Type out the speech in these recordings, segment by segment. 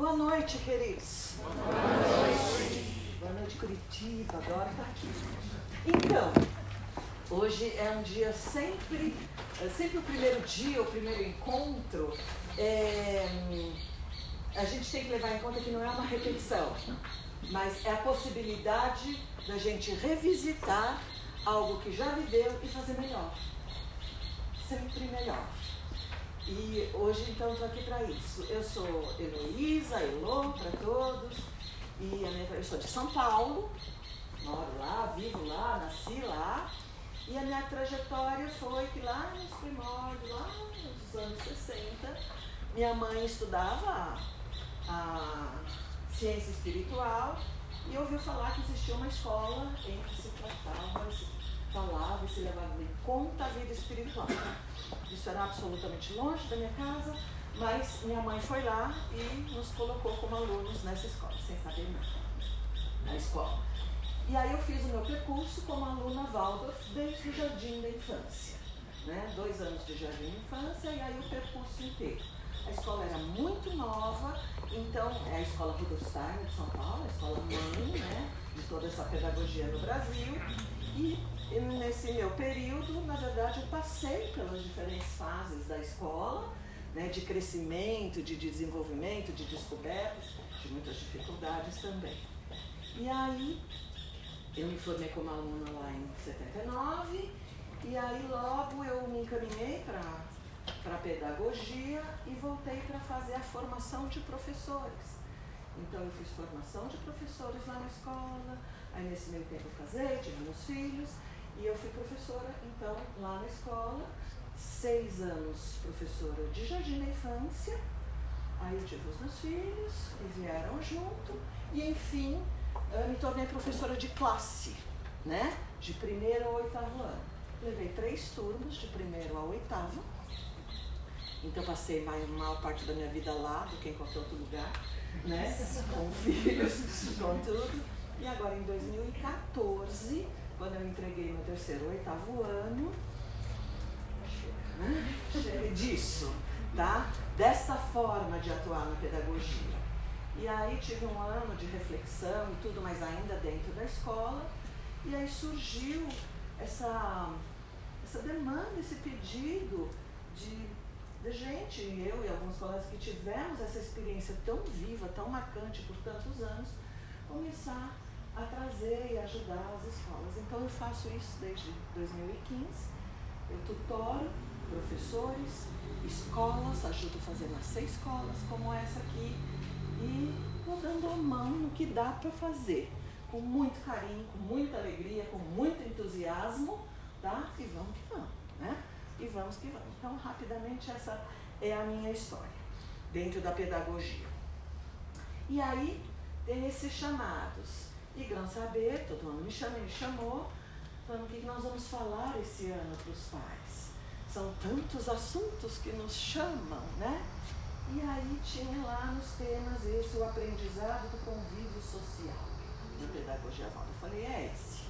Boa noite, queridos. Boa noite. Boa noite, Curitiba. Adoro estar aqui. Então, hoje é um dia sempre, é sempre o primeiro dia, o primeiro encontro. É, a gente tem que levar em conta que não é uma repetição, mas é a possibilidade da gente revisitar algo que já viveu e fazer melhor. Sempre melhor. E hoje, então, estou aqui para isso. Eu sou Heloísa, Elô, para todos. E minha, eu sou de São Paulo, moro lá, vivo lá, nasci lá. E a minha trajetória foi que lá nos primórdios, lá nos anos 60, minha mãe estudava a ciência espiritual e ouviu falar que existia uma escola em que se tratava, falava e se levava em conta a vida espiritual. Isso era absolutamente longe da minha casa, mas minha mãe foi lá e nos colocou como alunos nessa escola, sem saber nada na escola. E aí eu fiz o meu percurso como aluna Waldorf desde o jardim da infância. Né? Dois anos de jardim da infância e aí o percurso inteiro. A escola era muito nova, então é a escola Rudolf Steiner de São Paulo, a escola mãe né, de toda essa pedagogia no Brasil. E nesse meu período, na verdade, eu passei pelas diferentes fases da escola, né, de crescimento, de desenvolvimento, de descobertas, de muitas dificuldades também. E aí, eu me formei como aluna lá em 79, e aí logo eu me encaminhei para a pedagogia e voltei para fazer a formação de professores. Então eu fiz formação de professores lá na escola, aí nesse meio tempo eu casei, tive meus filhos, e eu fui professora, então, lá na escola, seis anos professora de jardim da infância. Aí eu tive os meus filhos, que vieram junto, e enfim, me tornei professora de classe, né? De primeiro ao oitavo ano. Levei três turmas, de primeiro ao oitavo. Então passei mais maior parte da minha vida lá do que em qualquer outro lugar, né? Com filhos, com tudo. E agora em 2014 quando eu entreguei meu terceiro ou oitavo ano, chega disso, tá? Dessa forma de atuar na pedagogia. E aí tive um ano de reflexão e tudo, mas ainda dentro da escola, e aí surgiu essa, essa demanda, esse pedido de, de gente, eu e alguns colegas que tivemos essa experiência tão viva, tão marcante por tantos anos, começar a trazer e ajudar as escolas. Então eu faço isso desde 2015. Eu tutoro professores, escolas, ajudo a fazer nascer escolas como essa aqui e vou dando a mão no que dá para fazer, com muito carinho, com muita alegria, com muito entusiasmo, tá? E vamos que vamos, né? E vamos que vamos. Então, rapidamente, essa é a minha história dentro da pedagogia. E aí tem esses chamados e Grão Saber, todo mundo me chama, me chamou, falando o que nós vamos falar esse ano para os pais. São tantos assuntos que nos chamam, né? E aí tinha lá nos temas esse, o aprendizado do convívio social. Na pedagogia Valdo. Eu falei, é esse,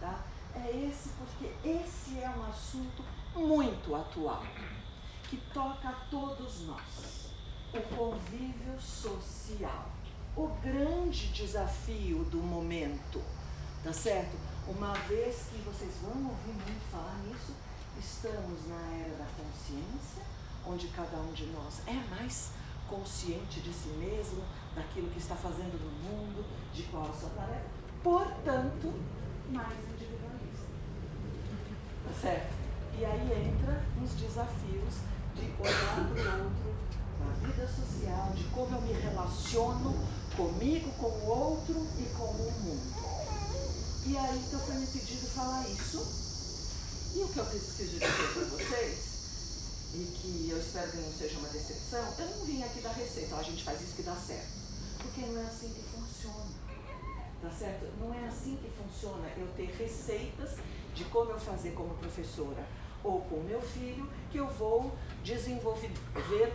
tá? É esse porque esse é um assunto muito atual, que toca a todos nós. O convívio social o grande desafio do momento, tá certo? Uma vez que vocês vão ouvir muito falar nisso, estamos na era da consciência, onde cada um de nós é mais consciente de si mesmo, daquilo que está fazendo no mundo, de qual a sua tarefa, portanto, mais individualista. Tá certo? E aí entra os desafios de olhar para o outro na vida social, de como eu me relaciono comigo, com o outro e com o mundo. E aí então foi me pedido falar isso. E o que eu preciso dizer para vocês, e que eu espero que não seja uma decepção, eu não vim aqui dar receita, a gente faz isso que dá certo. Porque não é assim que funciona. Tá certo? Não é assim que funciona eu ter receitas de como eu fazer como professora ou com meu filho, que eu vou desenvolver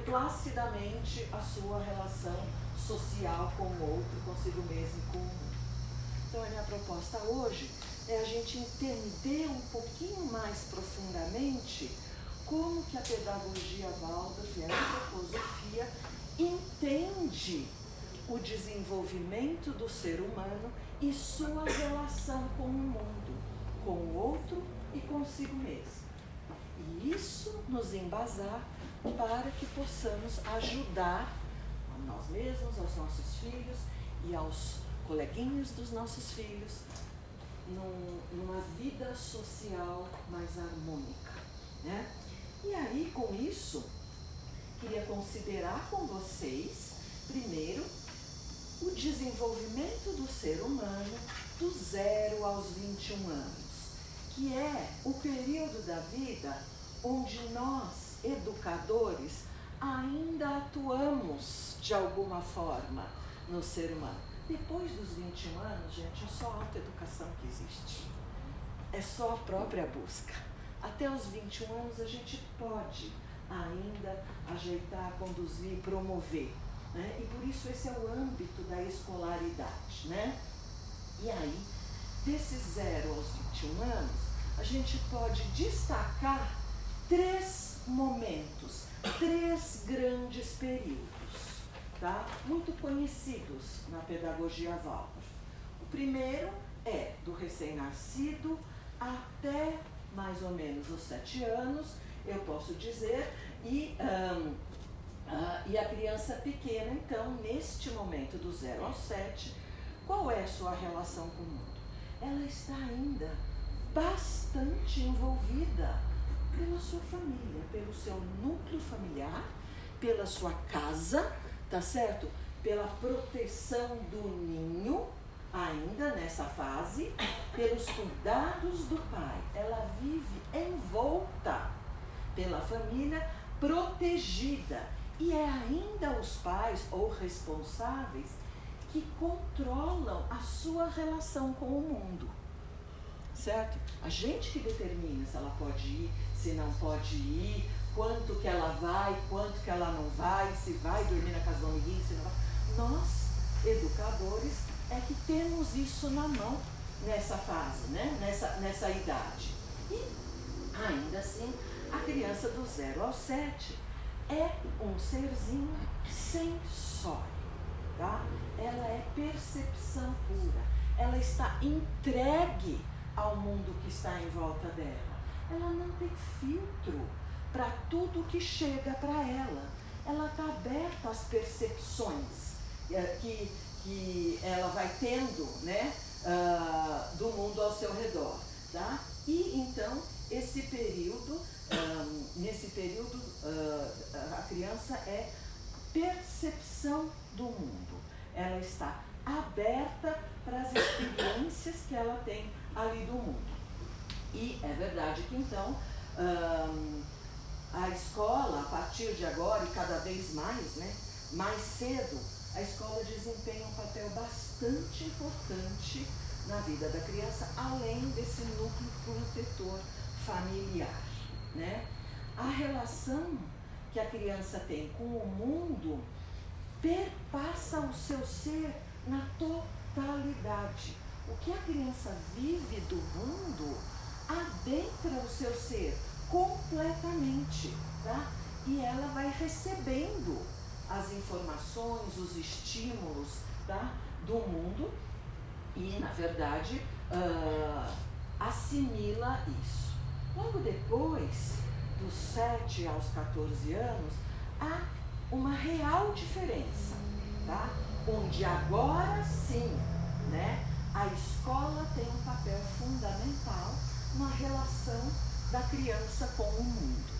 placidamente a sua relação social com o outro, consigo mesmo e com o mundo. Então, a minha proposta hoje é a gente entender um pouquinho mais profundamente como que a pedagogia Waldorf e a antroposofia entende o desenvolvimento do ser humano e sua relação com o mundo, com o outro e consigo mesmo. Isso nos embasar para que possamos ajudar a nós mesmos, aos nossos filhos e aos coleguinhas dos nossos filhos num, numa vida social mais harmônica. Né? E aí, com isso, queria considerar com vocês, primeiro, o desenvolvimento do ser humano do zero aos 21 anos, que é o período da vida onde nós, educadores, ainda atuamos de alguma forma no ser humano. Depois dos 21 anos, gente, é só autoeducação que existe. É só a própria busca. Até os 21 anos a gente pode ainda ajeitar, conduzir, promover. Né? E por isso esse é o âmbito da escolaridade. Né? E aí, desses 0 aos 21 anos, a gente pode destacar três momentos, três grandes períodos tá? muito conhecidos na pedagogia Waldorf. O primeiro é do recém-nascido até mais ou menos os sete anos, eu posso dizer, e, um, uh, ah, e a criança pequena, então, neste momento do zero ao sete, qual é a sua relação com o mundo? Ela está ainda bastante envolvida pela sua família, pelo seu núcleo familiar, pela sua casa, tá certo? Pela proteção do ninho, ainda nessa fase, pelos cuidados do pai. Ela vive envolta pela família, protegida. E é ainda os pais ou responsáveis que controlam a sua relação com o mundo. Certo? A gente que determina se ela pode ir, se não pode ir, quanto que ela vai, quanto que ela não vai, se vai dormir na casa do amiguinho, se não vai. Nós, educadores, é que temos isso na mão nessa fase, né? nessa, nessa idade. E ainda assim, a criança do 0 ao 7 é um serzinho sensório, tá? Ela é percepção pura. Ela está entregue ao mundo que está em volta dela. Ela não tem filtro para tudo que chega para ela. Ela está aberta às percepções é, que, que ela vai tendo né, uh, do mundo ao seu redor. Tá? E então, esse período, um, nesse período, uh, a criança é percepção do mundo. Ela está aberta para as experiências que ela tem ali do mundo. E é verdade que então um, a escola, a partir de agora e cada vez mais, né, mais cedo, a escola desempenha um papel bastante importante na vida da criança, além desse núcleo protetor familiar. Né? A relação que a criança tem com o mundo perpassa o seu ser na totalidade. O que a criança vive do mundo adentra o seu ser, completamente, tá? E ela vai recebendo as informações, os estímulos, tá? Do mundo e, na verdade, uh, assimila isso. Logo depois, dos 7 aos 14 anos, há uma real diferença, tá? Onde agora sim, né? A escola tem um papel fundamental na relação da criança com o mundo.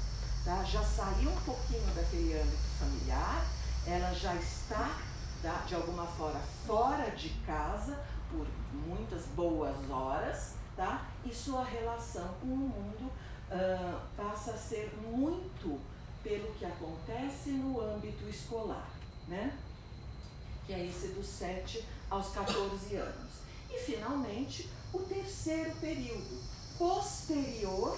Tá? Já saiu um pouquinho daquele âmbito familiar, ela já está, tá, de alguma forma, fora de casa por muitas boas horas, tá? e sua relação com o mundo uh, passa a ser muito pelo que acontece no âmbito escolar, né? que é esse dos 7 aos 14 anos. E, finalmente, o terceiro período, posterior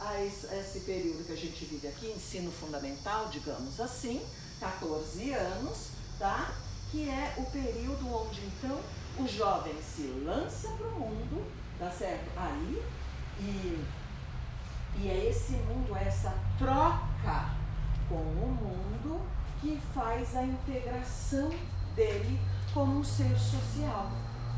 a esse período que a gente vive aqui, ensino fundamental, digamos assim, 14 anos, tá? Que é o período onde então o jovem se lança para o mundo, tá certo? Aí, e, e é esse mundo, é essa troca com o mundo que faz a integração dele como um ser social,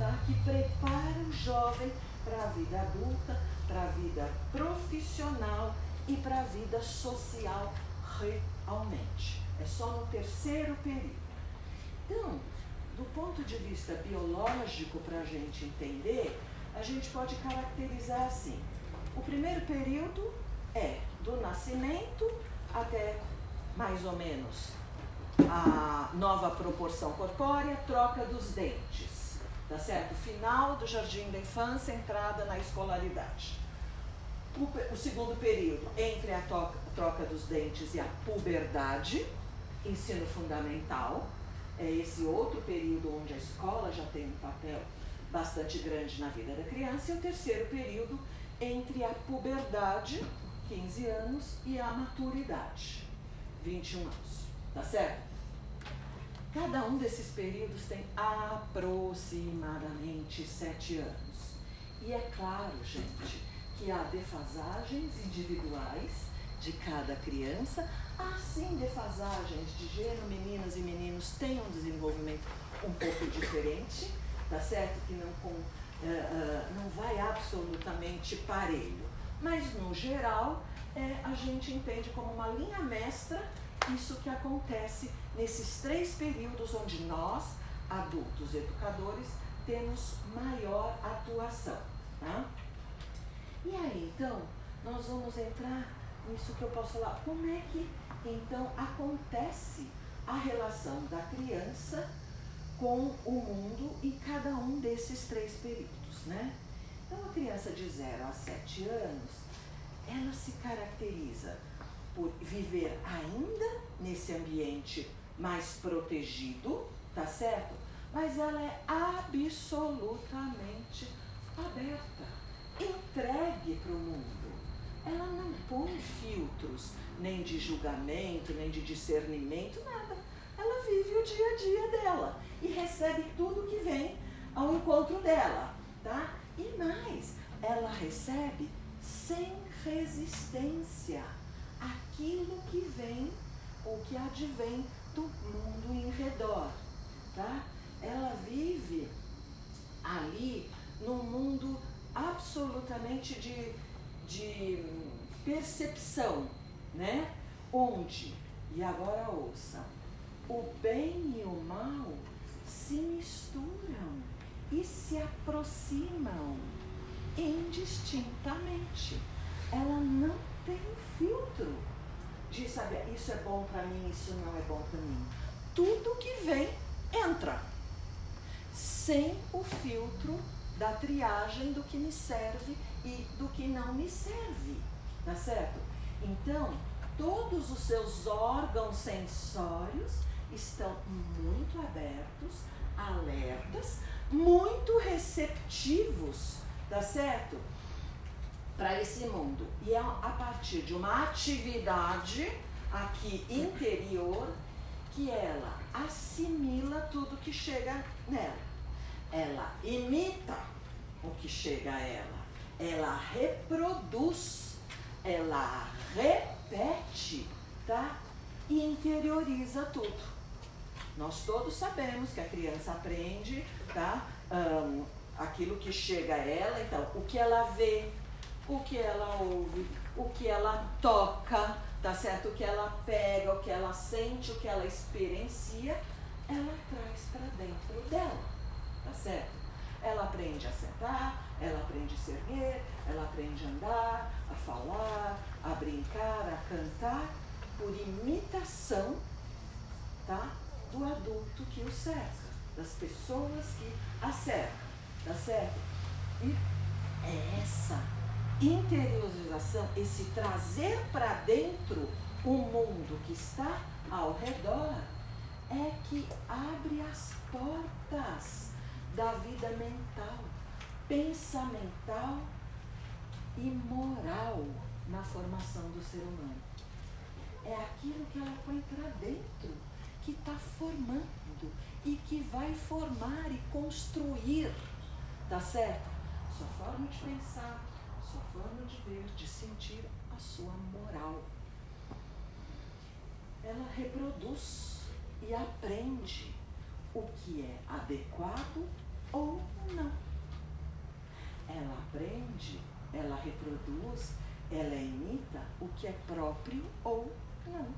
tá? que prepara o jovem para a vida adulta, para a vida profissional e para a vida social realmente. É só no terceiro período. Então, do ponto de vista biológico, para a gente entender, a gente pode caracterizar assim. O primeiro período é do nascimento até mais ou menos a nova proporção corpórea, troca dos dentes, tá certo? Final do jardim da infância, entrada na escolaridade. O, o segundo período, entre a troca, troca dos dentes e a puberdade, ensino fundamental, é esse outro período onde a escola já tem um papel bastante grande na vida da criança, e o terceiro período entre a puberdade, 15 anos, e a maturidade, 21 anos. Tá certo? Cada um desses períodos tem aproximadamente 7 anos. E é claro, gente, que há defasagens individuais de cada criança, assim defasagens de gênero, meninas e meninos têm um desenvolvimento um pouco diferente, tá certo? Que não, com, uh, uh, não vai absolutamente parelho. Mas, no geral, é, a gente entende como uma linha mestra isso que acontece nesses três períodos onde nós, adultos educadores, temos maior atuação. Tá? E aí, então, nós vamos entrar nisso que eu posso falar. Como é que, então, acontece a relação da criança com o mundo em cada um desses três períodos, né? Então, a criança de 0 a 7 anos, ela se caracteriza por viver ainda nesse ambiente mais protegido, tá certo? Mas ela é absolutamente aberta, entregue para o mundo. Ela não põe filtros, nem de julgamento, nem de discernimento, nada. Ela vive o dia a dia dela e recebe tudo que vem ao encontro dela, tá? E mais, ela recebe sem resistência aquilo que vem ou que advém do mundo em redor, tá? Ela vive ali num mundo absolutamente de, de percepção, né? Onde, e agora ouça, o bem e o mal se misturam e se aproximam indistintamente. Ela não tem filtro de saber isso é bom para mim, isso não é bom para mim. Tudo que vem entra, sem o filtro da triagem do que me serve e do que não me serve, tá certo? Então, todos os seus órgãos sensórios estão muito abertos, alertas, muito receptivos, tá certo? Para esse mundo. E é a partir de uma atividade aqui interior que ela assimila tudo que chega nela. Ela imita o que chega a ela. Ela reproduz, ela repete, tá? E interioriza tudo. Nós todos sabemos que a criança aprende, tá? Um, aquilo que chega a ela, então, o que ela vê, o que ela ouve, o que ela toca, tá certo? O que ela pega, o que ela sente, o que ela experiencia, ela traz para dentro dela, tá certo? Ela aprende a sentar, ela aprende a se erguer, ela aprende a andar, a falar, a brincar, a cantar, por imitação, tá? Do adulto que o cerca, das pessoas que a cercam, tá certo? E é essa interiorização, esse trazer para dentro o mundo que está ao redor, é que abre as portas da vida mental, pensamental e moral na formação do ser humano. É aquilo que ela põe para dentro, que está formando e que vai formar e construir, tá certo? Sua forma de pensar, forma de ver, de sentir a sua moral. Ela reproduz e aprende o que é adequado ou não. Ela aprende, ela reproduz, ela imita o que é próprio ou não,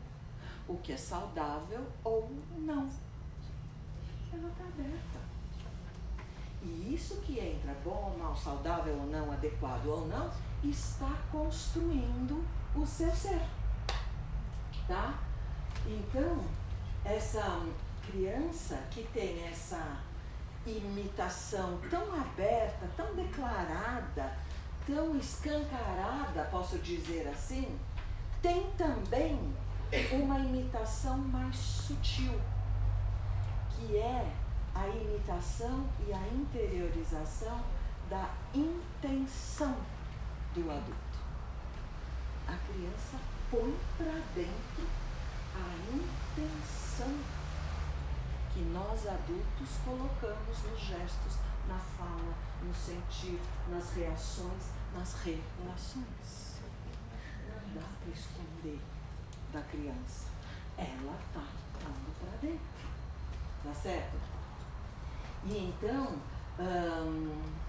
o que é saudável ou não. Ela está aberta. E isso que entra bom ou mal, saudável ou não, adequado ou não, está construindo o seu ser. Tá? Então, essa criança que tem essa imitação tão aberta, tão declarada, tão escancarada, posso dizer assim, tem também uma imitação mais sutil, que é a imitação e a interiorização da intenção do adulto. A criança põe para dentro a intenção que nós adultos colocamos nos gestos, na fala, no sentir, nas reações, nas relações. Não dá para esconder da criança. Ela está pondo para dentro. Tá certo? E então, hum,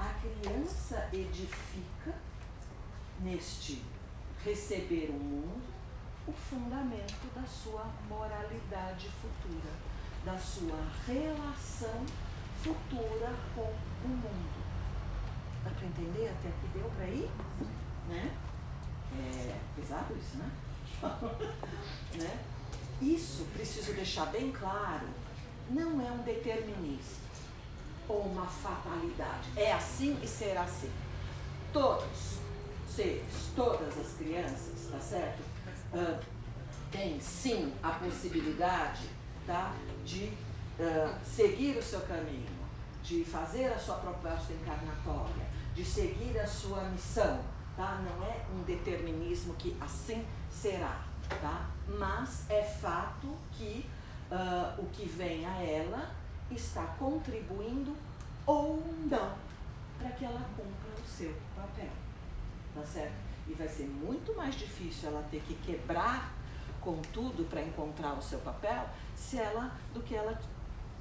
a criança edifica neste receber o mundo o fundamento da sua moralidade futura da sua relação futura com o mundo. Dá para entender até aqui deu para ir? Né? É pesado isso, né? né? Isso, preciso deixar bem claro, não é um determinismo uma fatalidade. É assim e será assim. Todos seres, todas as crianças, tá certo? Uh, têm sim a possibilidade tá? de uh, seguir o seu caminho, de fazer a sua proposta encarnatória, de seguir a sua missão. Tá? Não é um determinismo que assim será, tá? mas é fato que uh, o que vem a ela está contribuindo ou não para que ela cumpra o seu papel. Tá certo? E vai ser muito mais difícil ela ter que quebrar com tudo para encontrar o seu papel se ela, do que ela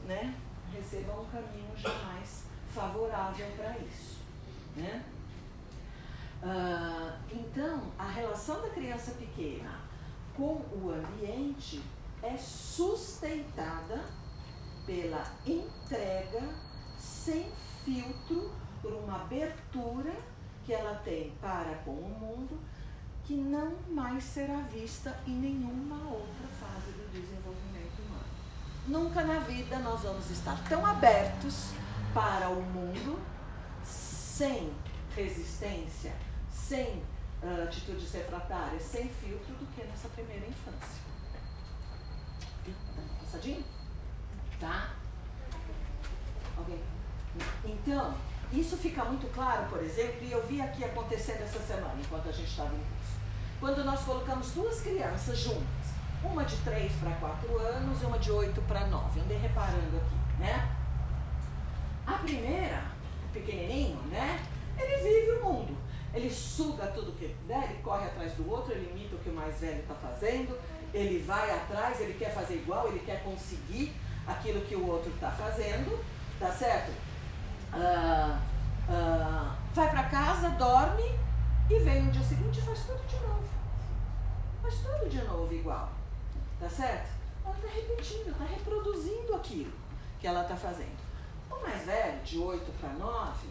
né, receba um caminho jamais favorável para isso. Né? Uh, então, a relação da criança pequena com o ambiente é sustentada pela entrega sem filtro por uma abertura que ela tem para com o mundo que não mais será vista em nenhuma outra fase do desenvolvimento humano. Nunca na vida nós vamos estar tão abertos para o mundo, sem resistência, sem uh, atitudes refratárias, sem filtro, do que nessa primeira infância. Tá passadinho? Tá? Alguém? Então, isso fica muito claro, por exemplo, e eu vi aqui acontecendo essa semana, enquanto a gente estava em quando nós colocamos duas crianças juntas, uma de 3 para 4 anos e uma de 8 para 9. Andei reparando aqui, né? A primeira, pequenininho, né? Ele vive o mundo. Ele suga tudo que né? ele corre atrás do outro, ele imita o que o mais velho está fazendo, ele vai atrás, ele quer fazer igual, ele quer conseguir aquilo que o outro está fazendo, tá certo? Uh, uh, vai para casa, dorme e vem no dia seguinte e faz tudo de novo. Faz tudo de novo igual. Tá certo? Ela está repetindo, está reproduzindo aquilo que ela está fazendo. O mais velho, de 8 para 9,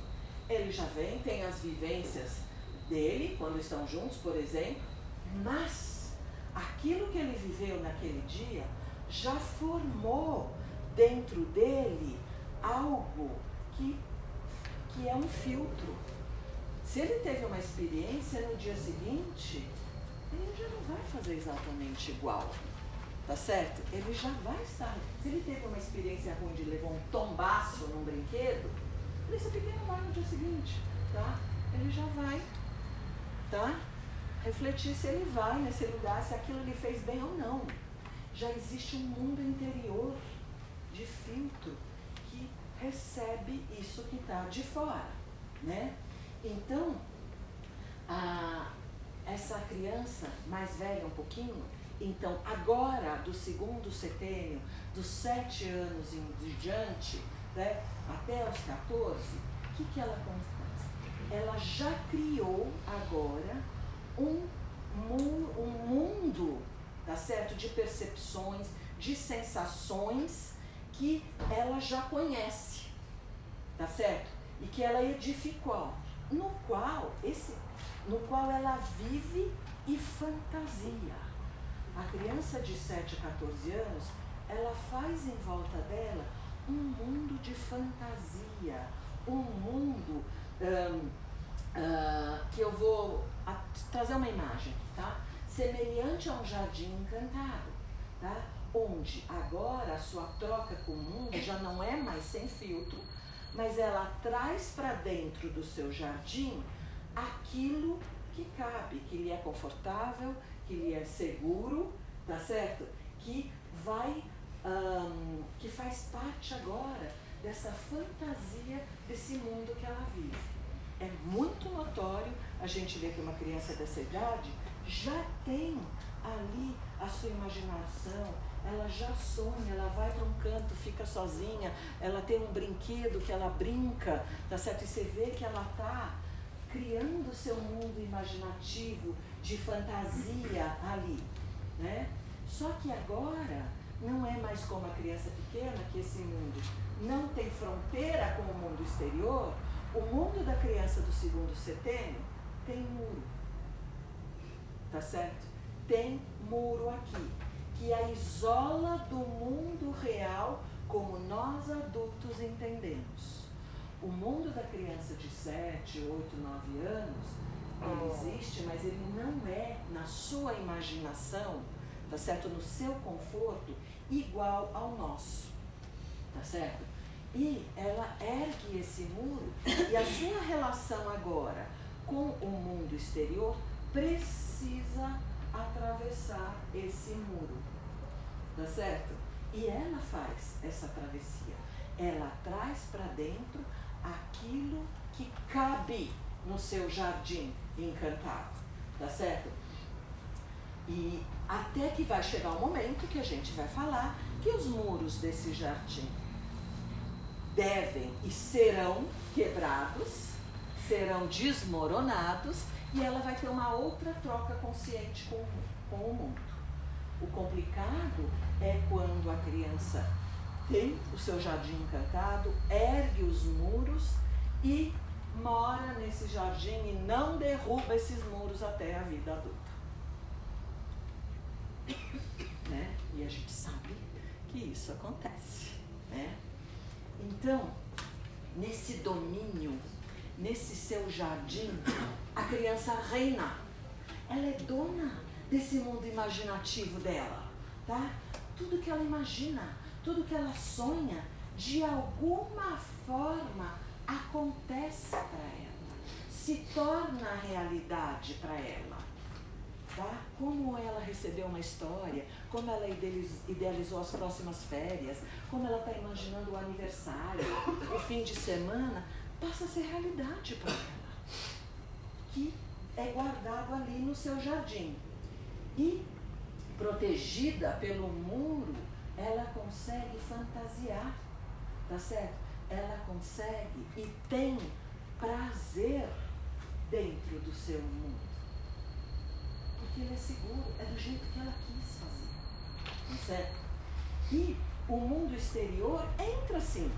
ele já vem, tem as vivências dele, quando estão juntos, por exemplo, mas aquilo que ele viveu naquele dia já formou dentro dele algo que, que é um filtro se ele teve uma experiência no dia seguinte, ele já não vai fazer exatamente igual. Tá certo? Ele já vai estar. Se ele teve uma experiência ruim de levar um tombaço num brinquedo, esse pequeno vai no dia seguinte, tá? Ele já vai, tá? Refletir se ele vai nesse lugar, se aquilo lhe fez bem ou não. Já existe um mundo interior de filtro que recebe isso que está de fora, né? Então, a, essa criança mais velha um pouquinho, Então, agora, do segundo setênio, dos sete anos em diante, né, até os 14, o que, que ela acontece? Ela já criou agora um, um mundo, tá certo? De percepções, de sensações que ela já conhece, tá certo? E que ela edificou, no qual esse, no qual ela vive e fantasia. A criança de 7 a 14 anos, ela faz em volta dela um mundo de fantasia, um mundo um, uh, que eu vou trazer uma imagem, tá? Semelhante a um jardim encantado, tá? Onde agora a sua troca com o mundo já não é mais sem filtro, mas ela traz para dentro do seu jardim aquilo que cabe, que lhe é confortável, que lhe é seguro, tá certo? Que vai, um, que faz parte agora dessa fantasia desse mundo que ela vive. É muito notório a gente ver que uma criança dessa idade já tem ali a sua imaginação, ela já sonha, ela vai para um canto, fica sozinha, ela tem um brinquedo que ela brinca, tá certo? E você vê que ela tá criando seu mundo imaginativo de fantasia ali, né? Só que agora não é mais como a criança pequena que esse mundo não tem fronteira com o mundo exterior. O mundo da criança do segundo setênio tem muro, tá certo? Tem muro aqui que a isola do mundo real como nós adultos entendemos. O mundo da criança de 7, 8, 9 anos, ele oh. existe, mas ele não é, na sua imaginação, tá certo? No seu conforto, igual ao nosso, tá certo? E ela ergue esse muro e a sua relação agora com o mundo exterior precisa atravessar esse muro, tá certo? E ela faz essa travessia. Ela traz para dentro aquilo que cabe no seu jardim encantado, tá certo? E até que vai chegar o momento que a gente vai falar que os muros desse jardim devem e serão quebrados, serão desmoronados e ela vai ter uma outra troca consciente com, com o mundo. O complicado é quando a criança tem o seu jardim encantado, ergue os muros e mora nesse jardim e não derruba esses muros até a vida adulta. Né? E a gente sabe que isso acontece. Né? Então, nesse domínio, nesse seu jardim, a criança reina. Ela é dona desse mundo imaginativo dela, tá? Tudo que ela imagina, tudo que ela sonha, de alguma forma acontece para ela, se torna realidade para ela. Tá? Como ela recebeu uma história, como ela idealizou as próximas férias, como ela está imaginando o aniversário, o fim de semana, passa a ser realidade para ela. Que é guardado ali no seu jardim. E, protegida pelo muro, ela consegue fantasiar, tá certo? Ela consegue e tem prazer dentro do seu mundo. Porque ele é seguro, é do jeito que ela quis fazer, tá certo? E o mundo exterior entra sim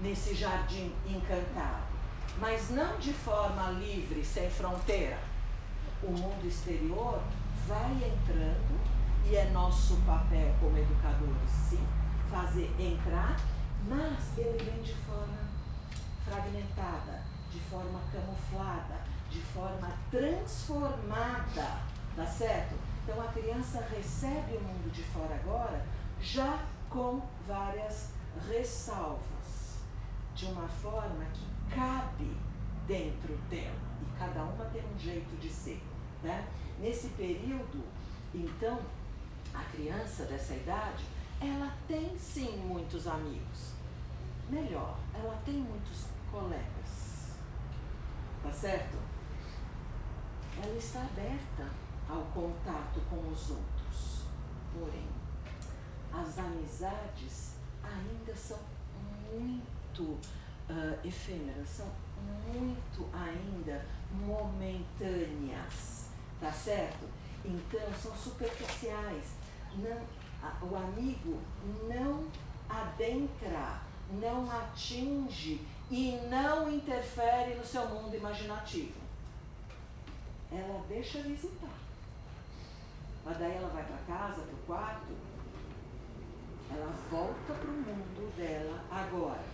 nesse jardim encantado, mas não de forma livre, sem fronteira. O mundo exterior vai entrando e é nosso papel como educadores, sim, fazer entrar, mas ele vem de forma fragmentada, de forma camuflada, de forma transformada, tá certo? Então a criança recebe o mundo de fora agora já com várias ressalvas, de uma forma que cabe dentro dela e cada uma tem um jeito de ser, né? Nesse período, então, a criança dessa idade, ela tem sim muitos amigos. Melhor, ela tem muitos colegas. Tá certo? Ela está aberta ao contato com os outros. porém. As amizades ainda são muito uh, efêmeras, são muito ainda momentâneas, tá certo? Então são superficiais. Não, a, o amigo não adentra, não atinge e não interfere no seu mundo imaginativo. Ela deixa visitar. Mas daí ela vai para casa, para o quarto, ela volta para o mundo dela agora.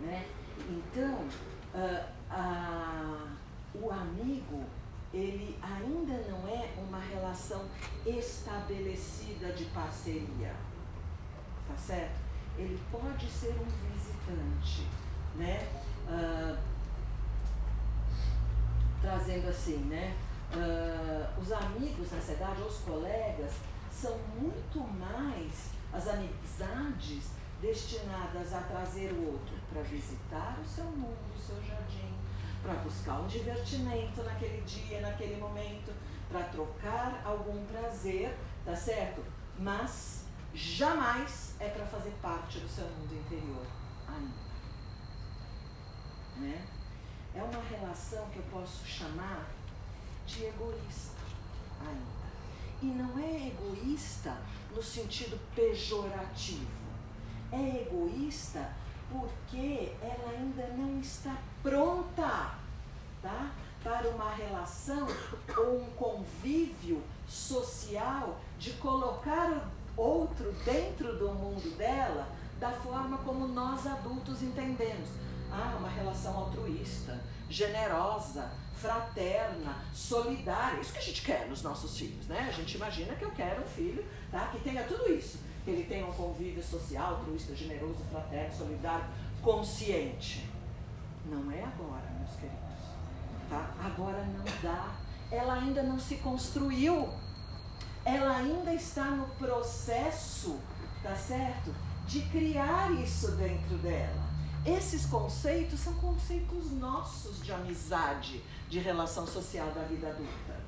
Né? Então, uh, uh, o amigo, ele ainda não é uma relação estabelecida de parceria. Tá certo? Ele pode ser um visitante, né? Uh, trazendo assim, né? Uh, os amigos, na verdade, os colegas, são muito mais as amizades destinadas a trazer o outro para visitar o seu mundo, o seu jardim, buscar um divertimento naquele dia, naquele momento, para trocar algum prazer, tá certo? Mas jamais é para fazer parte do seu mundo interior ainda. Né? É uma relação que eu posso chamar de egoísta ainda. E não é egoísta no sentido pejorativo. É egoísta porque ela ainda não está pronta tá? para uma relação ou um convívio social de colocar o outro dentro do mundo dela da forma como nós adultos entendemos. Ah, uma relação altruísta, generosa, fraterna, solidária. Isso que a gente quer nos nossos filhos, né? A gente imagina que eu quero um filho tá? que tenha tudo isso. Que ele tenha um convívio social, altruísta, generoso, fraterno, solidário, consciente. Não é agora, meus queridos. Tá? Agora não dá. Ela ainda não se construiu. Ela ainda está no processo, tá certo? De criar isso dentro dela. Esses conceitos são conceitos nossos de amizade, de relação social da vida adulta.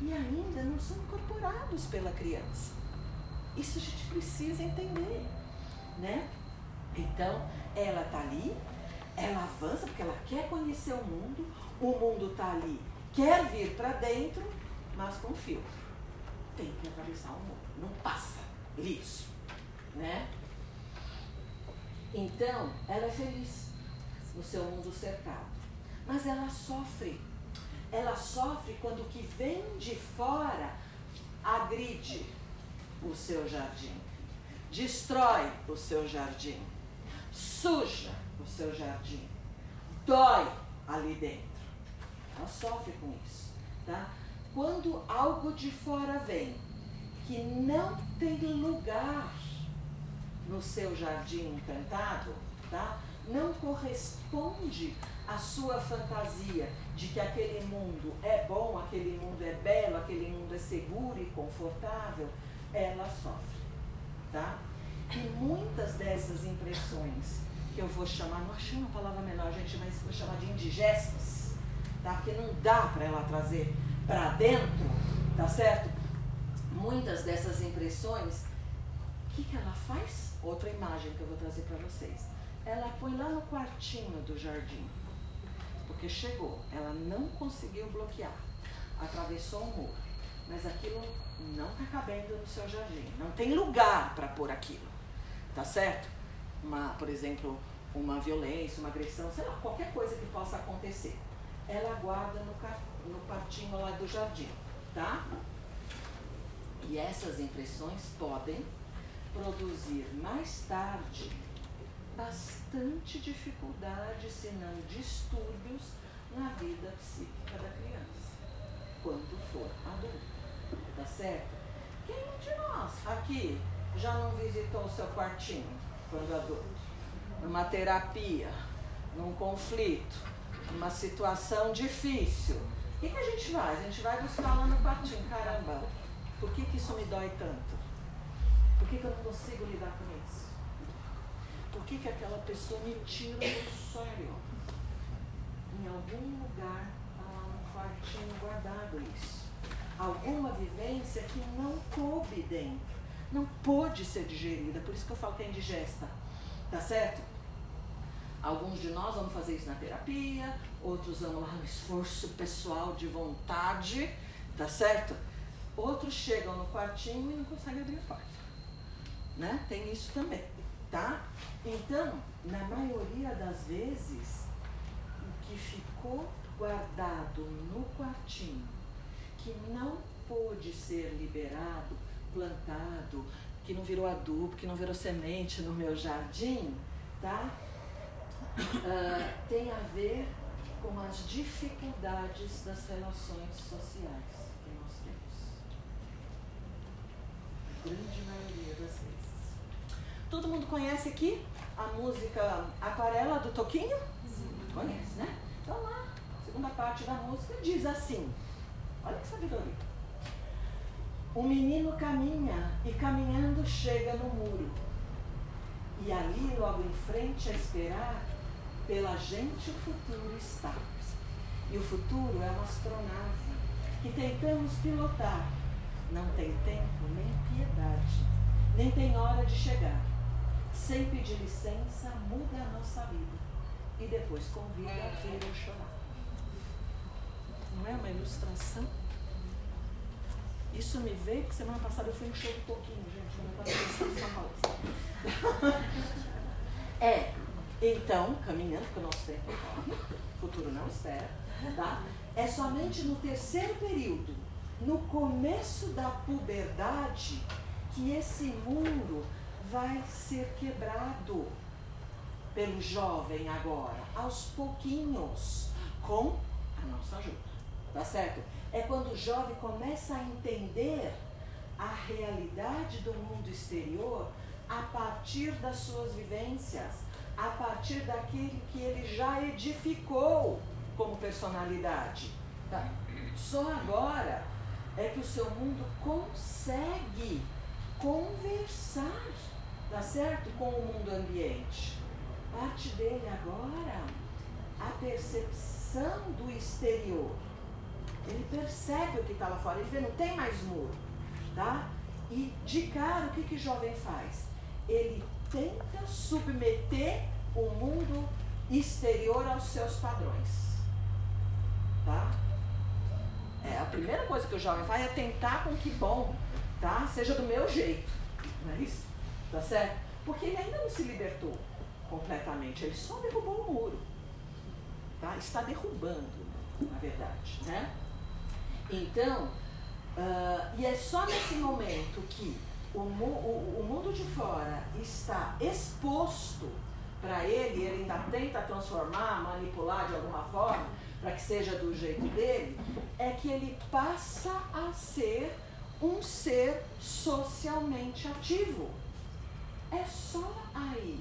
E ainda não são incorporados pela criança. Isso a gente precisa entender, né? Então, ela tá ali, ela avança porque ela quer conhecer o mundo, o mundo tá ali, quer vir para dentro, mas com filtro. Tem que atravessar o mundo, não passa liso, né? Então, ela é feliz no seu mundo cercado. Mas ela sofre. Ela sofre quando o que vem de fora agride o seu jardim, destrói o seu jardim, suja o seu jardim, dói ali dentro. Ela sofre com isso, tá? Quando algo de fora vem que não tem lugar no seu jardim encantado, tá? Não corresponde à sua fantasia de que aquele mundo é bom, aquele mundo é belo, aquele mundo é seguro e confortável, ela sofre, tá? E muitas dessas impressões que eu vou chamar, não achei uma palavra melhor, gente, mas vou chamar de indigestas, tá? Porque não dá para ela trazer para dentro, tá certo? Muitas dessas impressões, o que, que ela faz? outra imagem que eu vou trazer para vocês. Ela põe lá no quartinho do jardim, porque chegou, ela não conseguiu bloquear, atravessou o muro, mas aquilo não está cabendo no seu jardim, não tem lugar para pôr aquilo, tá certo? Uma, por exemplo, uma violência, uma agressão, sei lá, qualquer coisa que possa acontecer. Ela guarda no, no quartinho lá do jardim, tá? E essas impressões podem produzir mais tarde bastante dificuldade, se não distúrbios, na vida psíquica da criança, quando for adulta. Tá certo? Quem de nós aqui já não visitou o seu quartinho quando adulto? Numa terapia, num conflito, numa situação difícil. O que, que a gente faz? A gente vai buscar lá no quartinho, caramba, por que, que isso me dói tanto? Por que, que eu não consigo lidar com isso? Por que, que aquela pessoa me tira do sério? Em algum lugar está lá no quartinho guardado isso. Alguma vivência que não coube dentro. não pôde ser digerida, por isso que eu falo que é indigesta, tá certo? Alguns de nós vamos fazer isso na terapia, outros vão lá no esforço pessoal de vontade, tá certo? Outros chegam no quartinho e não conseguem abrir a porta, né? Tem isso também, tá? Então, na maioria das vezes, o que ficou guardado no quartinho, que não pôde ser liberado, plantado, que não virou adubo, que não virou semente no meu jardim, tá? Uh, tem a ver com as dificuldades das relações sociais que nós temos. A grande maioria das vezes. Todo mundo conhece aqui a música Aquarela do Toquinho? Sim. Conhece, né? Então lá, segunda parte da música diz assim. Olha que sabedoria. O menino caminha e caminhando chega no muro. E ali, logo em frente a esperar, pela gente o futuro está. E o futuro é uma astronave que tentamos pilotar. Não tem tempo nem piedade, nem tem hora de chegar. Sem pedir licença, muda a nossa vida e depois convida a vir ou chorar. Não é uma ilustração? Isso me veio que semana passada eu fui um show um pouquinho, gente, eu estava pensando Paulo. É, então, caminhando, porque o nosso tempo corre, o futuro não espera, tá? É somente no terceiro período, no começo da puberdade, que esse muro vai ser quebrado pelo jovem agora, aos pouquinhos, com a nossa ajuda, tá certo? é quando o jovem começa a entender a realidade do mundo exterior a partir das suas vivências, a partir daquilo que ele já edificou como personalidade. Tá? Só agora é que o seu mundo consegue conversar, tá certo, com o mundo ambiente. Parte dele agora a percepção do exterior ele percebe o que está lá fora, ele vê, não tem mais muro, tá? E de cara, o que que jovem faz? Ele tenta submeter o mundo exterior aos seus padrões, tá? É, a primeira coisa que o jovem faz é tentar com que bom, tá? Seja do meu jeito, não é isso? Tá certo? Porque ele ainda não se libertou completamente, ele só derrubou o muro, tá? Está derrubando, na verdade, né? Então, uh, e é só nesse momento que o, o, o mundo de fora está exposto para ele, ele ainda tenta transformar, manipular de alguma forma, para que seja do jeito dele, é que ele passa a ser um ser socialmente ativo. É só aí.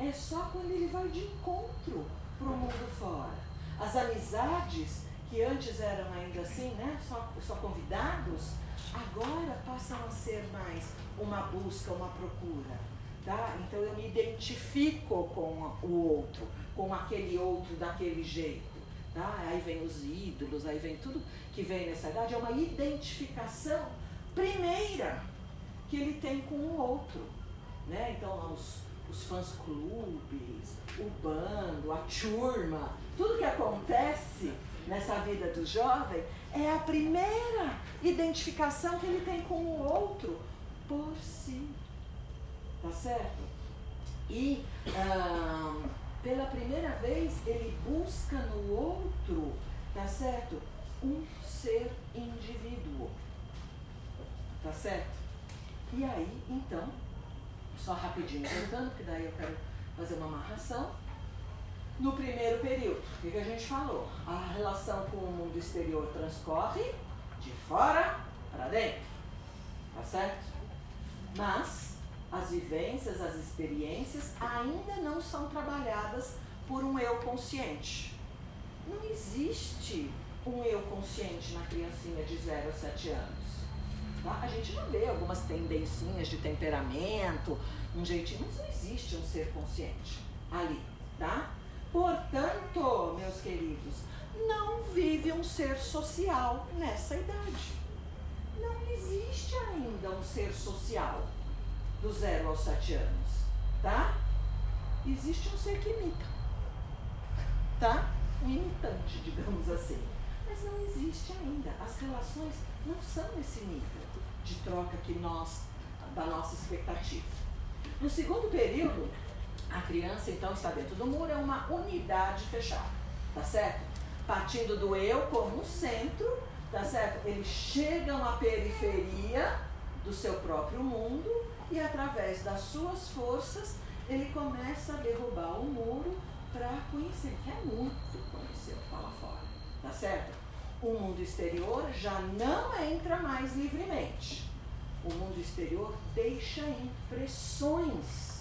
É só quando ele vai de encontro para o mundo fora. As amizades que antes eram ainda assim, né, só, só convidados, agora passam a ser mais uma busca, uma procura. Tá? Então eu me identifico com o outro, com aquele outro daquele jeito. Tá? Aí vem os ídolos, aí vem tudo que vem nessa idade, é uma identificação primeira que ele tem com o outro. Né? Então os, os fãs clubes, o bando, a turma, tudo que acontece nessa vida do jovem é a primeira identificação que ele tem com o outro por si. Tá certo? E pela primeira vez ele busca no outro, tá certo? Um ser indivíduo. Tá certo? E aí, então, só rapidinho voltando, que daí eu quero fazer uma amarração. No primeiro período, o que, que a gente falou? A relação com o mundo exterior transcorre de fora para dentro. Tá certo? Mas as vivências, as experiências ainda não são trabalhadas por um eu consciente. Não existe um eu consciente na criancinha de 0 a 7 anos. Tá? A gente não vê algumas tendencinhas de temperamento, um jeitinho, mas não existe um ser consciente ali, tá? Portanto, meus queridos, não vive um ser social nessa idade. não existe ainda um ser social do zero aos sete anos, tá? Existe um ser que imita, tá? Um imitante, digamos assim. Mas não existe ainda. As relações não são nesse nível de troca que nós, da nossa expectativa. No segundo período, a criança então está dentro do muro, é uma unidade fechada, tá certo? Partindo do eu como centro, tá certo? Eles chegam à periferia do seu próprio mundo e através das suas forças ele começa a derrubar o muro para conhecer, que é muito conhecer o lá fora, tá certo? O mundo exterior já não entra mais livremente. O mundo exterior deixa impressões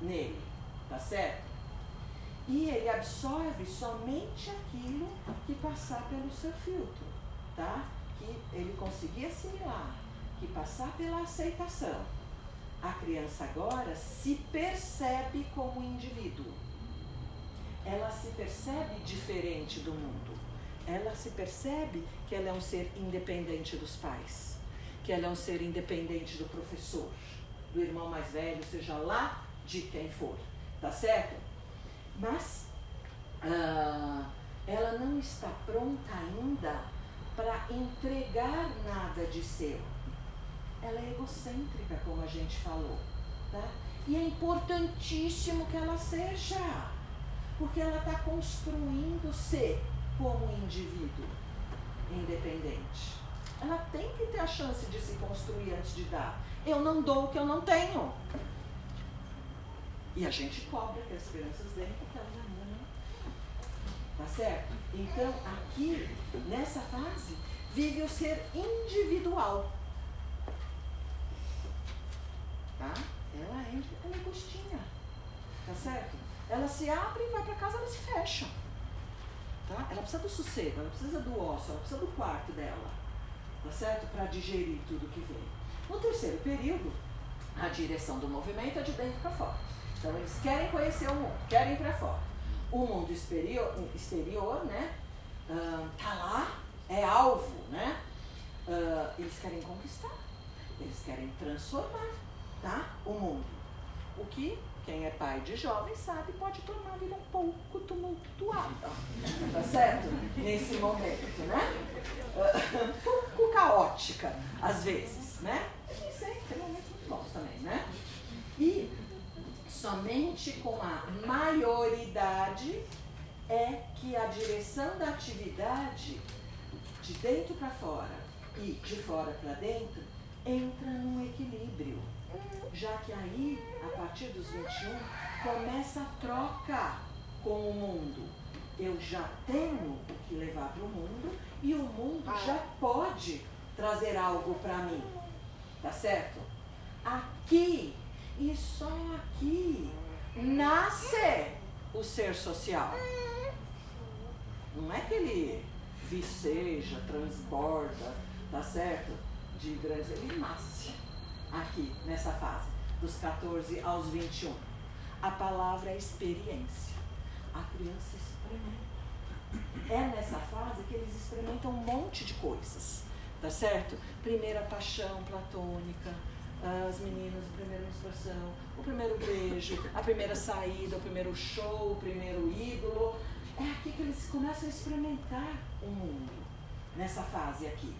nele, tá certo? E ele absorve somente aquilo que passar pelo seu filtro, tá? Que ele conseguir assimilar, que passar pela aceitação. A criança agora se percebe como indivíduo. Ela se percebe diferente do mundo. Ela se percebe que ela é um ser independente dos pais, que ela é um ser independente do professor, do irmão mais velho, seja lá de quem for, tá certo? Mas uh, ela não está pronta ainda para entregar nada de seu. Ela é egocêntrica, como a gente falou, tá? E é importantíssimo que ela seja, porque ela está construindo-se como indivíduo independente. Ela tem que ter a chance de se construir antes de dar. Eu não dou o que eu não tenho. E a gente cobra que as crianças deem porque elas ainda não. Tá certo? Então, aqui, nessa fase, vive o ser individual. Tá? Ela é, ela é. Tá certo? Ela se abre e vai para casa, ela se fecha. Tá? Ela precisa do sossego, ela precisa do osso, ela precisa do quarto dela. Tá certo? Para digerir tudo que vem. No terceiro período, a direção do movimento é de dentro para fora. Então eles querem conhecer o mundo, querem ir para fora. O mundo exterior, exterior né? Uh, tá lá, é alvo, né? Uh, eles querem conquistar, eles querem transformar, tá? O mundo. O que quem é pai de jovens sabe, pode tornar a vida um pouco tumultuada, tá certo? Nesse momento, né? Um pouco caótica, às vezes, né? E sempre tem momentos muito bons também, né? E somente com a maioridade é que a direção da atividade de dentro para fora e de fora para dentro entra num equilíbrio. Já que aí, a partir dos 21, começa a troca com o mundo. Eu já tenho o que levar para o mundo e o mundo já pode trazer algo para mim. Tá certo? Aqui e só aqui nasce o ser social. Não é que ele viceja, transborda, tá certo? De grandes. Ele nasce aqui, nessa fase, dos 14 aos 21. A palavra é experiência. A criança experimenta. É nessa fase que eles experimentam um monte de coisas, tá certo? Primeira paixão platônica, as meninas, a primeira menstruação, o primeiro beijo, a primeira saída, o primeiro show, o primeiro ídolo. É aqui que eles começam a experimentar o mundo, nessa fase aqui,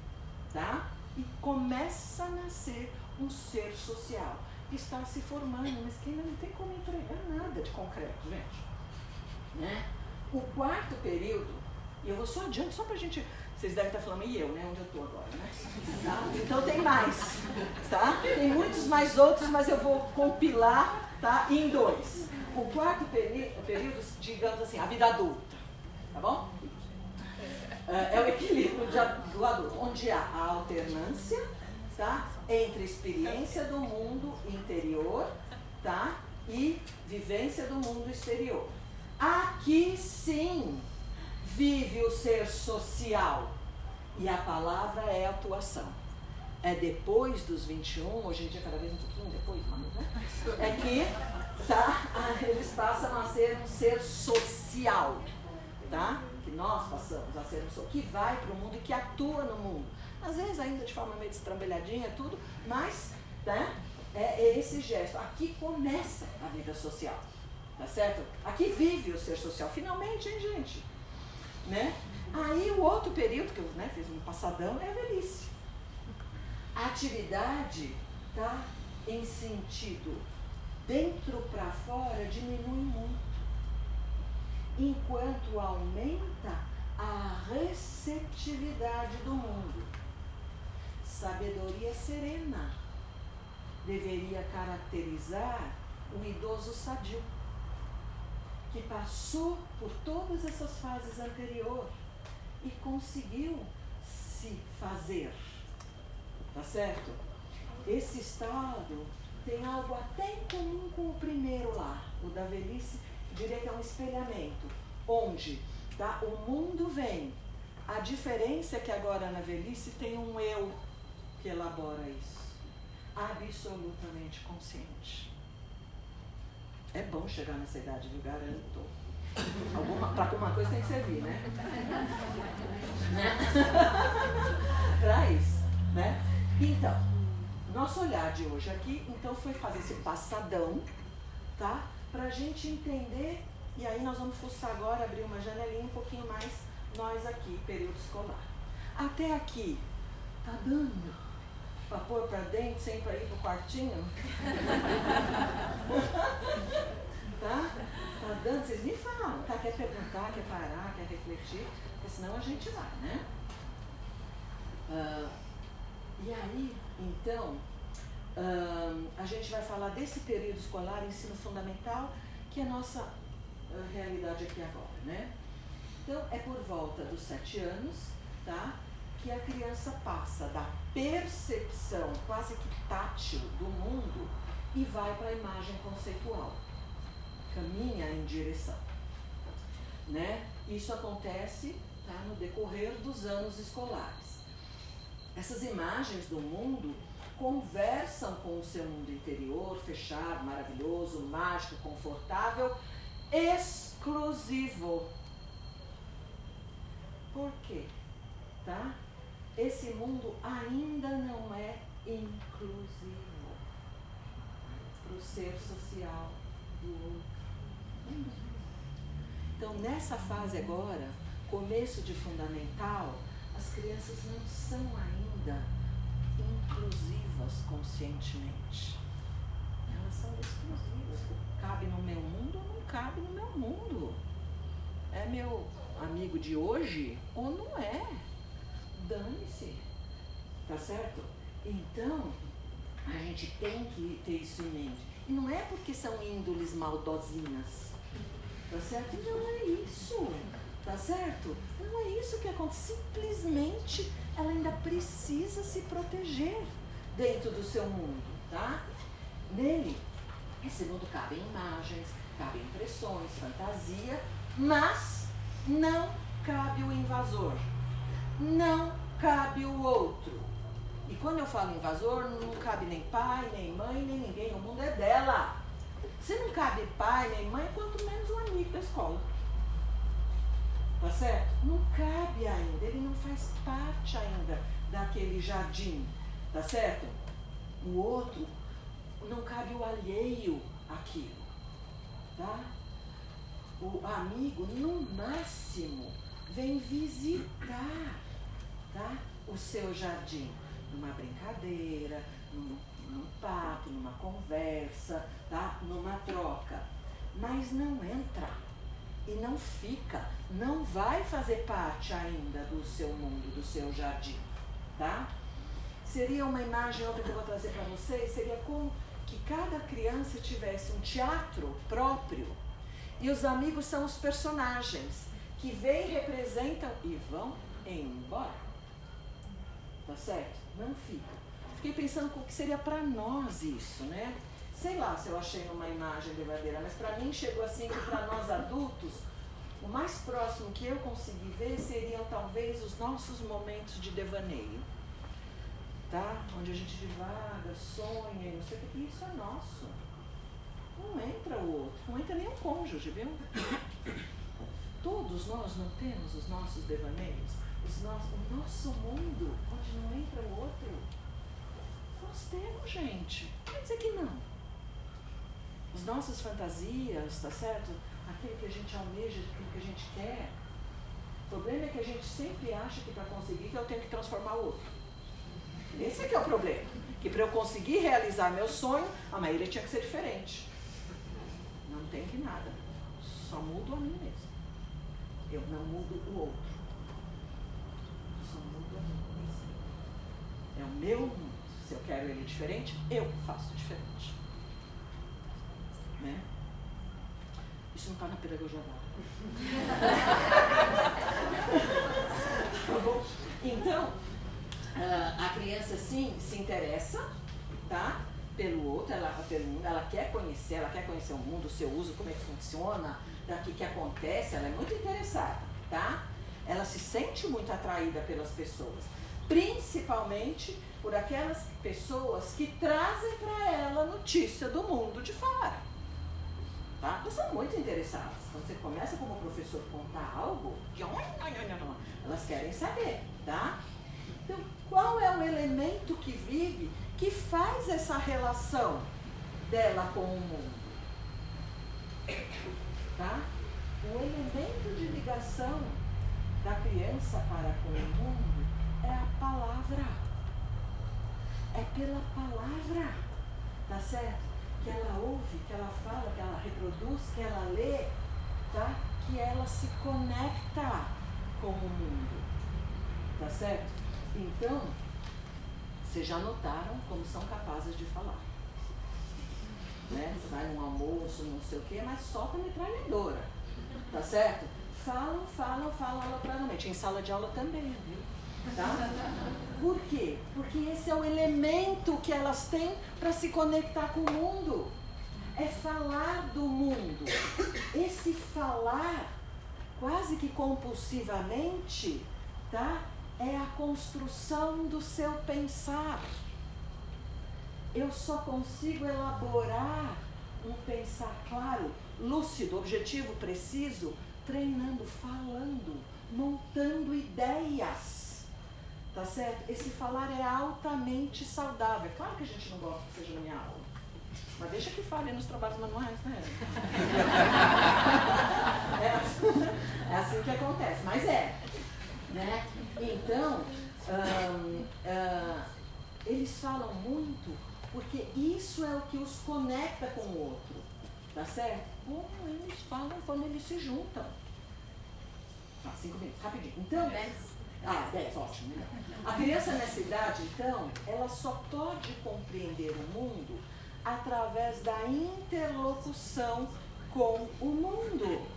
tá? E começa a nascer um ser social que está se formando, mas que ainda não tem como entregar nada de concreto, gente. Né? O quarto período, e eu vou só adiante, só para gente vocês devem estar falando, e eu, né? Onde eu estou agora, né? Tá? Então tem mais, tá? Tem muitos mais outros, mas eu vou compilar, tá? Em dois. O quarto período, digamos assim, a vida adulta, tá bom? É, é o equilíbrio de, do adulto, onde há a alternância, tá? Entre experiência do mundo interior, tá? E vivência do mundo exterior. Aqui sim vive o ser social. E a palavra é atuação. É depois dos 21, hoje em dia cada vez um pouquinho depois, né? É que tá, eles passam a ser um ser social, tá? Que nós passamos a ser um ser que vai para o mundo e que atua no mundo. às vezes ainda de forma meio destrambelhadinha, tudo, mas né, é, é esse gesto. Aqui começa a vida social, tá certo? Aqui vive o ser social, finalmente, hein, gente? Né? Aí o outro período, que eu né, fiz um passadão, é a velhice. A atividade tá em sentido dentro para fora diminui muito, enquanto aumenta a receptividade do mundo. Sabedoria serena deveria caracterizar o idoso sadio, que passou por todas essas fases anteriores e conseguiu se fazer. Tá certo? Esse estado tem algo até em comum com o primeiro lá, o da velhice, diria que é um espelhamento, onde tá, o mundo vem. A diferença é que agora na velhice tem um eu que elabora isso, absolutamente consciente. É bom chegar nessa idade, viu? Garanto. Para alguma coisa tem que servir, né? Para isso, né? Então, nosso olhar de hoje aqui, então, foi fazer esse passadão, tá? Para a gente entender, e aí nós vamos fuçar agora, abrir uma janelinha um pouquinho mais, nós aqui, período escolar. Até aqui, tá dando para pôr para dentro sem para ir para o quartinho? tá? Tá dando? Vocês me falam, tá? Quer perguntar, quer parar, quer refletir, porque senão a gente vai, né? Uh, e aí, então, uh, a gente vai falar desse período escolar, ensino fundamental, que é a nossa uh, realidade aqui agora, né? Então, é por volta dos sete anos, tá? Que a criança passa da percepção quase que tátil do mundo e vai para a imagem conceitual. Caminha em direção. Né? Isso acontece tá, no decorrer dos anos escolares. Essas imagens do mundo conversam com o seu mundo interior, fechado, maravilhoso, mágico, confortável, exclusivo. Por quê? Tá? Esse mundo ainda não é inclusivo para o ser social do outro. Então, nessa fase agora, começo de fundamental, as crianças não são ainda inclusivas conscientemente. Elas são exclusivas. Cabe no meu mundo ou não cabe no meu mundo? É meu amigo de hoje ou não é? Dane-se. Tá certo? Então, a gente tem que ter isso em mente. E não é porque são índoles maldosinhas. Tá certo? Não é isso. Tá certo? Não é isso que acontece. Simplesmente ela ainda precisa se proteger dentro do seu mundo, tá? Nele, esse mundo cabe imagens, cabe impressões, fantasia, mas não cabe o invasor. Não cabe o outro. E quando eu falo invasor, não cabe nem pai, nem mãe, nem ninguém. O mundo é dela. Se não cabe pai nem mãe, quanto menos um amigo da escola. Tá certo? Não cabe ainda, ele não faz parte ainda daquele jardim, tá certo? O outro não cabe o alheio aquilo, tá? O amigo, no máximo, vem visitar, tá? O seu jardim, numa brincadeira, num, num papo, numa conversa, tá? Numa troca, mas não entra e não fica, não vai fazer parte ainda do seu mundo, do seu jardim, tá? Seria uma imagem, outra que eu vou trazer para vocês, seria como que cada criança tivesse um teatro próprio e os amigos são os personagens que vêm, representam e vão embora. Tá certo? Não fica. Fiquei pensando o que seria para nós isso, né? sei lá se eu achei numa imagem verdadeira, mas para mim chegou assim que para nós adultos, o mais próximo que eu consegui ver seriam talvez os nossos momentos de devaneio. Tá? Onde a gente divaga, sonha não sei o que. Isso é nosso. Não entra o outro, não entra o cônjuge, viu? Todos nós não temos os nossos devaneios. o nosso mundo, não entra o outro, nós temos, gente. Quer dizer que não. As nossas fantasias, tá certo? Aquilo que a gente almeja, aquilo que a gente quer. O problema é que a gente sempre acha que para conseguir que eu tenho que transformar o outro. Esse é que é o problema. Que para eu conseguir realizar meu sonho, a maioria tinha que ser diferente. Não tem que nada. Só mudo a mim mesmo. Eu não mudo o outro. Só mudo a mim. É o meu mundo. Se eu quero ele diferente, eu faço diferente. Né? Isso não está na pedagogia tá bom? Então, ah, a criança sim se interessa, tá? Pelo outro, ela, pelo mundo, ela quer conhecer, ela quer conhecer o mundo, o seu uso, como é que funciona, daqui que acontece, ela é muito interessada, tá? Ela se sente muito atraída pelas pessoas, principalmente por aquelas pessoas que trazem para ela notícia do mundo de fora. Tá? Elas são muito interessadas. Quando você começa como professor contar algo, elas querem saber, tá? Então, qual é o elemento que vive que faz essa relação dela com o mundo? Tá? O elemento de ligação da criança para com o mundo é a palavra. É pela palavra, tá certo? Que ela ouve, que ela fala, que ela reproduz, que ela lê, tá? Que ela se conecta com o mundo, tá certo? Então, vocês já notaram como são capazes de falar. Né? Vai num almoço, não sei o quê, mas solta metralhadora. Tá certo? Falam, falam, falam aleatoriamente. Em sala de aula também, viu? Tá? Por quê? Porque esse é o elemento que elas têm para se conectar com o mundo. É falar do mundo. Esse falar, quase que compulsivamente, tá? é a construção do seu pensar. Eu só consigo elaborar um pensar claro, lúcido, objetivo, preciso, treinando, falando, montando ideias. Tá certo? Esse falar é altamente saudável. Claro que a gente não gosta que seja minha aula. Mas deixa que fale nos trabalhos manuais, né? é, assim, é assim que acontece. Mas é. Né? Então, eles falam muito porque isso é o que os conecta com o outro. Tá certo? Como eles falam quando eles se juntam. Ah, cinco minutos, rapidinho. Então. Ah, dez, ótimo. Né? A criança nessa idade, então, ela só pode compreender o mundo através da interlocução com o mundo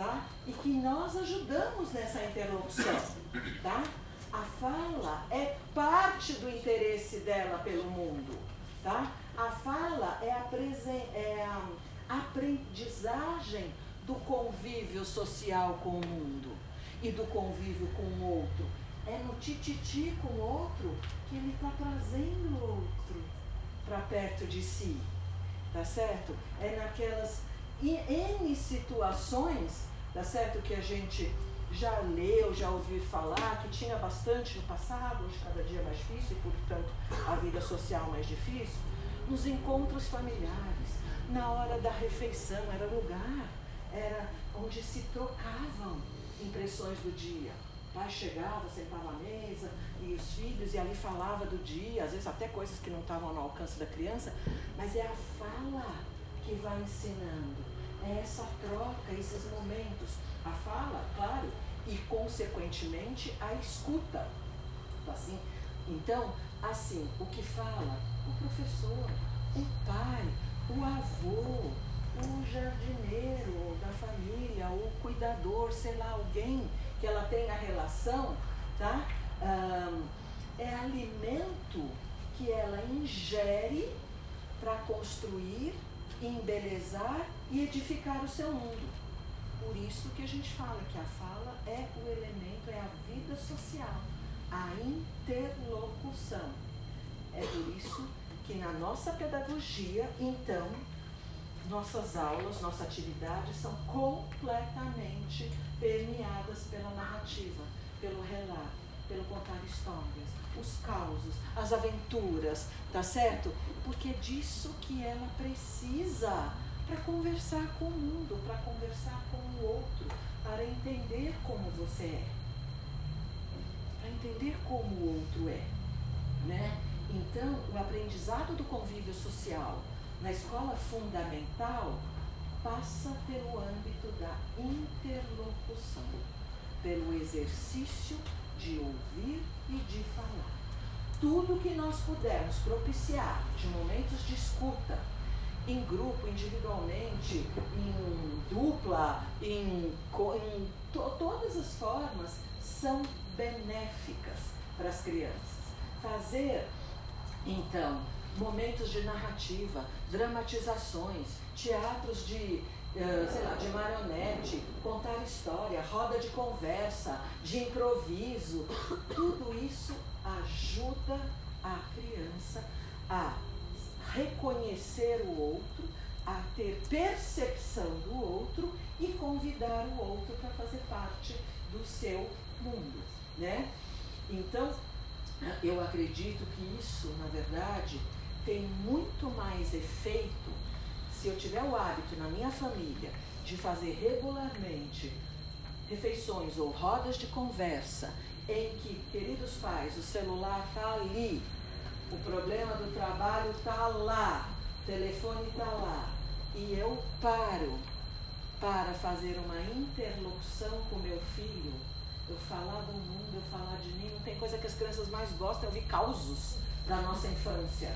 tá? E que nós ajudamos nessa interlocução, tá? A fala é parte do interesse dela pelo mundo, tá? A fala é a, é a aprendizagem do convívio social com o mundo e do convívio com o outro. É no tititi com o outro que ele está trazendo o outro para perto de si, tá certo? É naquelas N situações tá certo? Que a gente já leu, já ouviu falar, que tinha bastante no passado, hoje cada dia mais difícil e, portanto, a vida social mais difícil, nos encontros familiares, na hora da refeição, era lugar, era onde se trocavam impressões do dia. O pai chegava, sentava à mesa e os filhos, e ali falava do dia, às vezes até coisas que não estavam no alcance da criança, mas é a fala que vai ensinando é essa troca, esses momentos. A fala, claro, e consequentemente a escuta. Assim? Então, assim, o que fala? O professor, o pai, o avô, o jardineiro da família, o cuidador, sei lá, alguém que ela tenha relação, tá? Um, é alimento que ela ingere para construir embelezar e edificar o seu mundo. Por isso que a gente fala que a fala é o elemento, é a vida social, a interlocução. É por isso que na nossa pedagogia, então, nossas aulas, nossa atividade são completamente permeadas pela narrativa. pelo relato, pelo contar histórias, os causos, as aventuras, tá certo? Porque é disso que ela precisa para conversar com o mundo, para conversar com o outro, para entender como você é. Para entender como o outro é, né? Então, o aprendizado do convívio social na escola fundamental passa pelo âmbito da interlocução, pelo exercício de ouvir e de falar. Tudo que nós pudermos propiciar de momentos de escuta, em grupo, individualmente, em dupla, em, em to, todas as formas, são benéficas para as crianças. Fazer, então, momentos de narrativa, dramatizações, teatros de, uh, sei lá, de marionete, contar história, roda de conversa, de improviso, tudo isso ajuda a criança a reconhecer o outro, a ter percepção do outro e convidar o outro para fazer parte do seu mundo, né? Então, eu acredito que isso, na verdade, tem muito mais efeito se eu tiver o hábito na minha família de fazer regularmente refeições ou rodas de conversa em que, queridos pais, o celular está ali, o problema do trabalho está lá, o telefone está lá, e eu paro para fazer uma interlocução com meu filho, eu falar do mundo, eu falar de mim, não tem coisa que as crianças mais gostam, é ouvir causos da nossa infância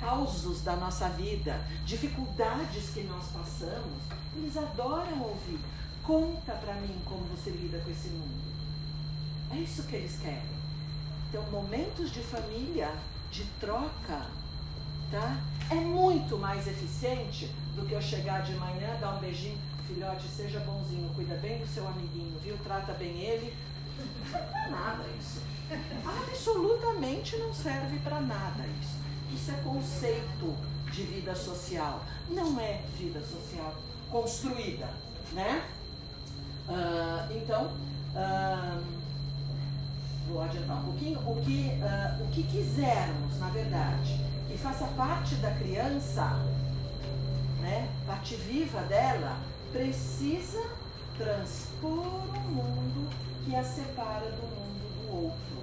causos da nossa vida, dificuldades que nós passamos, eles adoram ouvir. Conta para mim como você lida com esse mundo. É isso que eles querem. Então, momentos de família, de troca, tá? É muito mais eficiente do que eu chegar de manhã, dar um beijinho, filhote, seja bonzinho, cuida bem do seu amiguinho, viu? Trata bem ele. Nada isso. Absolutamente não serve para nada isso. Isso é conceito de vida social, não é vida social construída, né? Uh, então, uh, vou adiantar um pouquinho. O que, uh, o que quisermos, na verdade, que faça parte da criança, né, parte viva dela, precisa transpor o mundo que a separa do mundo do outro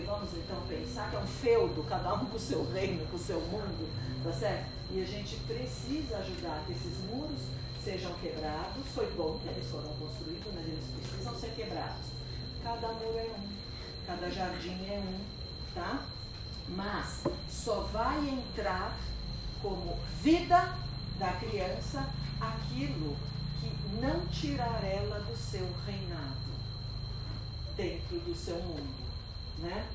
vamos então pensar que é um feudo, cada um com o seu reino, com o seu mundo, tá certo? E a gente precisa ajudar que esses muros sejam quebrados. Foi bom que eles foram construídos, mas eles precisam ser quebrados. Cada muro é um, cada jardim é um, tá? Mas só vai entrar como vida da criança aquilo que não tirar ela do seu reinado, dentro do seu mundo né?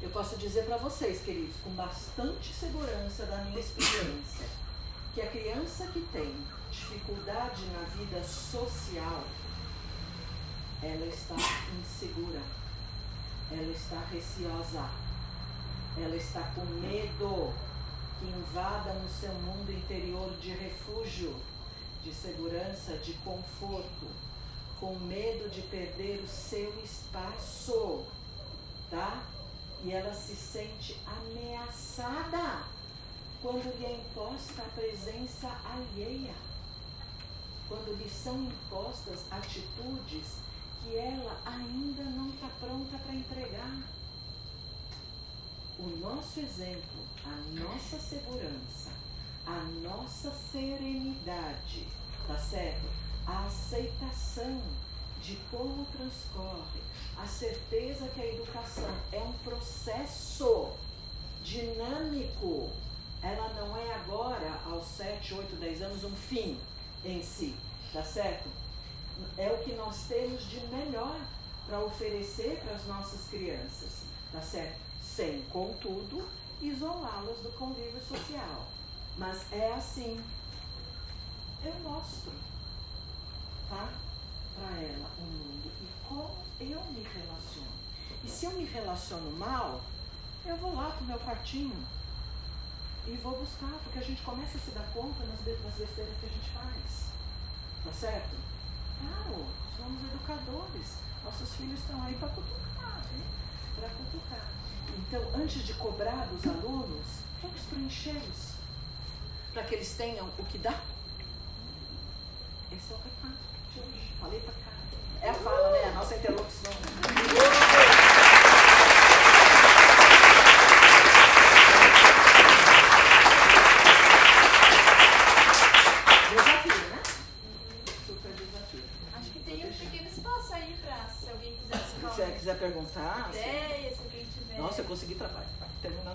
Eu posso dizer para vocês, queridos, com bastante segurança da minha experiência, que a criança que tem dificuldade na vida social, ela está insegura, ela está receosa, ela está com medo que invada no seu mundo interior de refúgio, de segurança, de conforto, com medo de perder o seu espaço E ela se sente ameaçada quando lhe é imposta a presença alheia, quando lhe são impostas atitudes que ela ainda não está pronta para entregar. O nosso exemplo, a nossa segurança, a nossa serenidade, tá certo? A aceitação de como transcorre, a certeza que a educação é um processo dinâmico. Ela não é agora, aos 7, 8, 10 anos, um fim em si, tá certo? É o que nós temos de melhor para oferecer para as nossas crianças, tá certo? Sem, contudo, isolá-las do convívio social. Mas é assim. Eu mostro, tá? para ela o mundo como eu me relaciono. E se eu me relaciono mal, eu vou lá para o meu quartinho e vou buscar, porque a gente começa a se dar conta nas, das besteiras que a gente faz. Tá certo? Claro, somos educadores. Nossos filhos estão aí para cutucar, né? Para cutucar. Então, antes de cobrar dos alunos, vamos preenchê-los. Para que eles tenham o que dar. Esse é o recado de hoje. Falei para. É a fala, né? A nossa interlocução. Desafio, né? Super desafio. Acho que tem um pequeno espaço aí pra se alguém quiser se Se quiser perguntar. assim, Ideia, se alguém tiver. Nossa, eu consegui trabalhar. Terminar